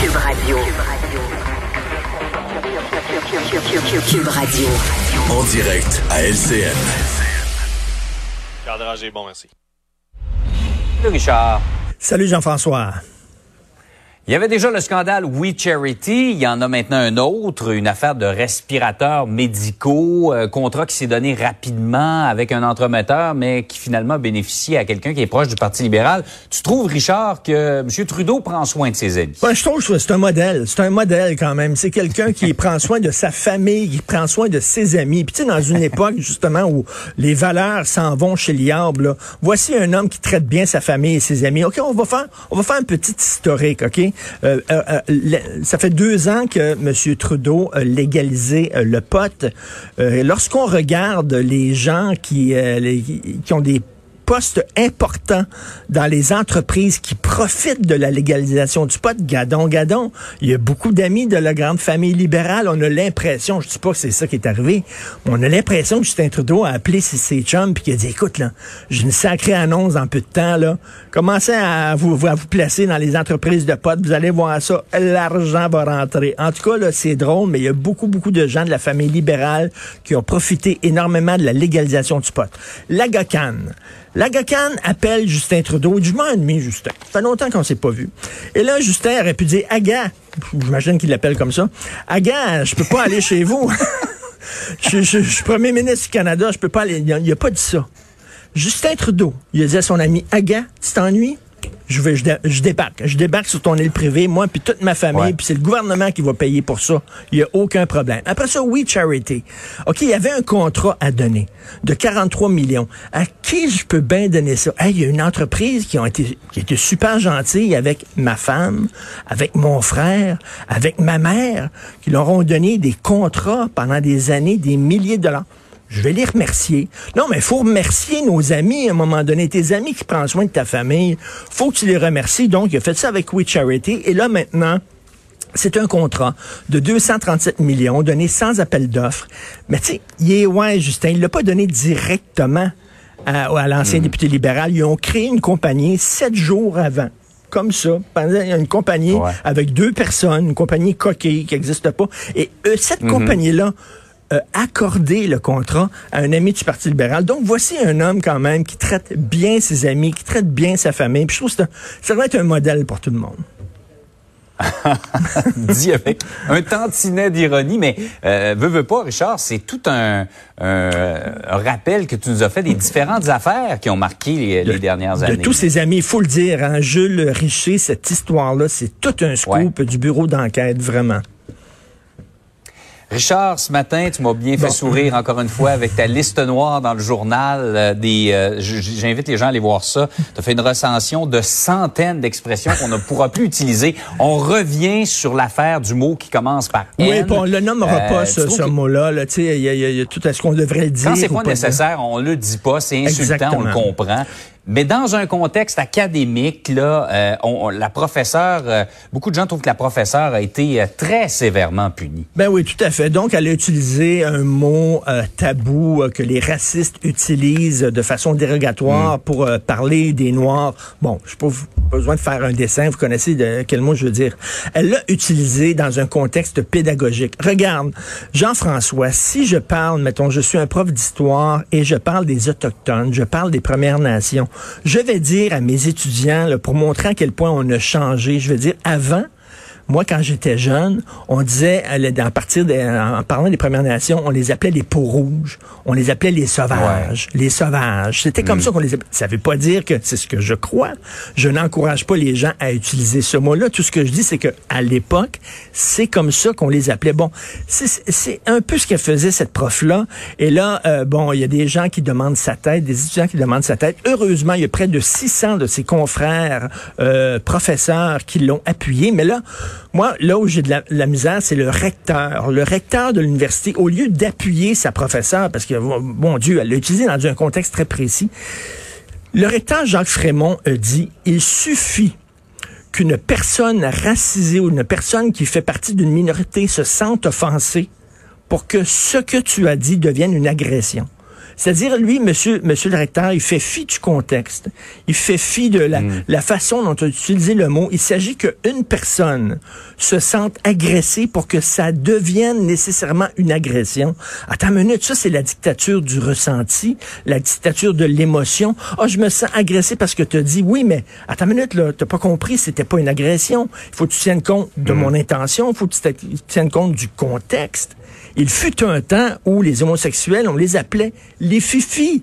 Cube Radio. Cube Radio. En direct à LCN. Cadrage est bon, merci. Salut Richard. Salut Jean-François. Il y avait déjà le scandale We Charity. Il y en a maintenant un autre, une affaire de respirateurs médicaux, euh, contrat qui s'est donné rapidement avec un entremetteur, mais qui finalement bénéficie à quelqu'un qui est proche du Parti libéral. Tu trouves, Richard, que M. Trudeau prend soin de ses amis? Ben, je trouve que c'est un modèle. C'est un modèle quand même. C'est quelqu'un qui prend soin de sa famille, qui prend soin de ses amis. Puis tu sais, dans une époque justement où les valeurs s'en vont chez Liable, là, voici un homme qui traite bien sa famille et ses amis. OK, on va faire, on va faire un petit historique, OK? Euh, euh, euh, ça fait deux ans que M. Trudeau a le pot. Lorsqu'on regarde les gens qui, qui ont des postes importants dans les entreprises qui profitent de la légalisation du pot, gadon, gadon. Il y a beaucoup d'amis de la grande famille libérale. On a l'impression, je dis pas que c'est ça qui est arrivé, mais on a l'impression que Justin Trudeau a appelé ses, chums puis qu'il a dit, écoute, là, j'ai une sacrée annonce en peu de temps, là. Commencez à vous, à vous placer dans les entreprises de pot. Vous allez voir ça. L'argent va rentrer. En tout cas, là, c'est drôle, mais il y a beaucoup, beaucoup de gens de la famille libérale qui ont profité énormément de la légalisation du pot. La GOCAN. La GOCAN appelle Justin Trudeau. Je m'en ennuie, Justin. Ça fait longtemps qu'on s'est pas vu. Et là, Justin aurait pu dire, Aga, j'imagine qu'il l'appelle comme ça, Aga, je peux pas aller chez vous. je suis premier ministre du Canada, je peux pas aller. Il a, il a pas dit ça. Justin Trudeau, il a dit à son ami, Aga, tu t'ennuies? Je vais, je, dé- je débarque. Je débarque sur ton île privée, moi puis toute ma famille, puis c'est le gouvernement qui va payer pour ça. Il y a aucun problème. Après ça, oui, charity. OK, il y avait un contrat à donner de 43 millions. À qui je peux bien donner ça? Hey, il y a une entreprise qui, ont été, qui a été super gentille avec ma femme, avec mon frère, avec ma mère, qui leur ont donné des contrats pendant des années, des milliers de dollars. Je vais les remercier. Non, mais il faut remercier nos amis à un moment donné. Tes amis qui prennent soin de ta famille, faut que tu les remercies. Donc, il a fait ça avec We Charity. Et là, maintenant, c'est un contrat de 237 millions donné sans appel d'offres. Mais tu sais, il est, ouais, Justin, il l'a pas donné directement à, à l'ancien député libéral. Ils ont créé une compagnie sept jours avant. Comme ça. Pendant- Il y a une compagnie Ouais. avec deux personnes, une compagnie coquille qui n'existe pas. Et eux, cette compagnie-là a accordé le contrat à un ami du Parti libéral. Donc, voici un homme quand même qui traite bien ses amis, qui traite bien sa famille. Puis je trouve que un- ça doit être un modèle pour tout le monde. dit avec un tantinet d'ironie, mais euh, veux, veux pas, Richard, c'est tout un, un- un rappel que tu nous as fait des différentes affaires qui ont marqué les, les dernières de années. tous ses amis, il faut le dire, hein, Jules Richer, cette histoire-là, c'est tout un scoop du bureau d'enquête, vraiment. Richard, ce matin, tu m'as bien fait Bon. sourire encore une fois avec ta liste noire dans le journal. euh, des, euh, J'invite les gens à aller voir ça. Tu as fait une recension de centaines d'expressions qu'on ne pourra plus utiliser. On revient sur l'affaire du mot qui commence par N. Oui, on le nommera Euh, pas, ce, ce mot-là. là, tu sais, Il y, y y a tout à ce qu'on devrait dire. Quand c'est pas nécessaire, on le dit pas, c'est insultant, on le comprend. Mais dans un contexte académique, là, euh, on- on- la professeure, euh, beaucoup de gens trouvent que la professeure a été euh, très sévèrement punie. Ben oui, tout à fait. Donc, elle a utilisé un mot euh, tabou euh, que les racistes utilisent de façon dérogatoire Mm. pour euh, parler des Noirs. Bon, je n'ai pas pas besoin de faire un dessin, vous connaissez de quel mot je veux dire. Elle l'a utilisé dans un contexte pédagogique. Regarde, Jean-François, si je parle, mettons, je suis un prof d'histoire et je parle des Autochtones, je parle des Premières Nations, je vais dire à mes étudiants, pour montrer à quel point on a changé, je vais dire, avant, moi, quand j'étais jeune, on disait, euh, à partir en parlant des Premières Nations, on les appelait les peaux rouges, on les appelait les sauvages, les sauvages. C'était comme ça qu'on les appelait. Ça veut pas dire que c'est ce que je crois. Je n'encourage pas les gens à utiliser ce mot-là. Tout ce que je dis, c'est que à l'époque, c'est comme ça qu'on les appelait. Bon, c'est- c'est un peu ce que faisait cette prof-là. Et là, euh, bon, il y a des gens qui demandent sa tête, des étudiants qui demandent sa tête. Heureusement, il y a près de 600 de ses confrères euh, professeurs qui l'ont appuyé. Mais là, moi, là où j'ai de la, misère, c'est le recteur. Le recteur de l'université, au lieu d'appuyer sa professeure, parce que, bon Dieu, elle l'a utilisé dans un contexte très précis, le recteur Jacques Frémont dit, il suffit qu'une personne racisée ou une personne qui fait partie d'une minorité se sente offensée pour que ce que tu as dit devienne une agression. C'est-à-dire, lui, monsieur, monsieur le recteur, il fait fi du contexte. Il fait fi de la, Hmm. la façon dont tu as utilisé le mot. Il s'agit qu'une personne se sente agressée pour que ça devienne nécessairement une agression. Attends une minute, ça, c'est la dictature du ressenti, la dictature de l'émotion. Ah, je me sens agressé parce que tu as dit oui, mais attends une minute, là, t'as pas compris, c'était pas une agression. Il faut que tu tiennes compte de mon intention, il faut que tu tiennes compte du contexte. Il fut un temps où les homosexuels, on les appelait les fifis.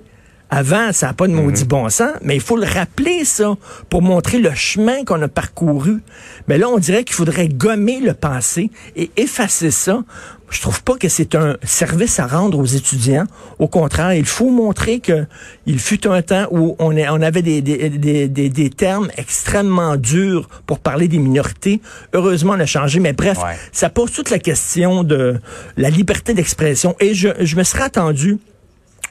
Avant, ça n'a pas de maudit bon sens, mais il faut le rappeler, ça, pour montrer le chemin qu'on a parcouru. Mais là, on dirait qu'il faudrait gommer le passé et effacer ça. Je trouve pas que c'est un service à rendre aux étudiants. Au contraire, il faut montrer que il fut un temps où on, est- on avait des, des, des, des- des termes extrêmement durs pour parler des minorités. Heureusement, on a changé. Mais bref, Ouais. ça pose toute la question de la liberté d'expression. Et je, je me serais attendu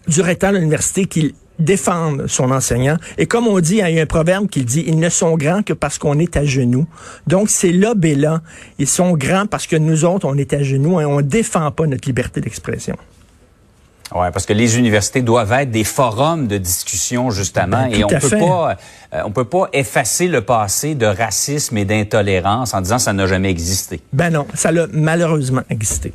du recteur de l'université qu'il défende son enseignant. Et comme on dit, il y a un proverbe qui dit, ils ne sont grands que parce qu'on est à genoux. Donc, c'est là, là. Ils sont grands parce que nous autres, on est à genoux et on défend pas notre liberté d'expression. Ouais, parce que les universités doivent être des forums de discussion justement, Ben, et on peut fait. pas, euh, on peut pas effacer le passé de racisme et d'intolérance en disant ça n'a jamais existé. Ben non, ça l'a malheureusement existé.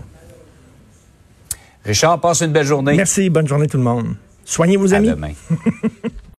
Richard, passe une belle journée. Merci, bonne journée tout le monde. Soignez vos À amis. demain.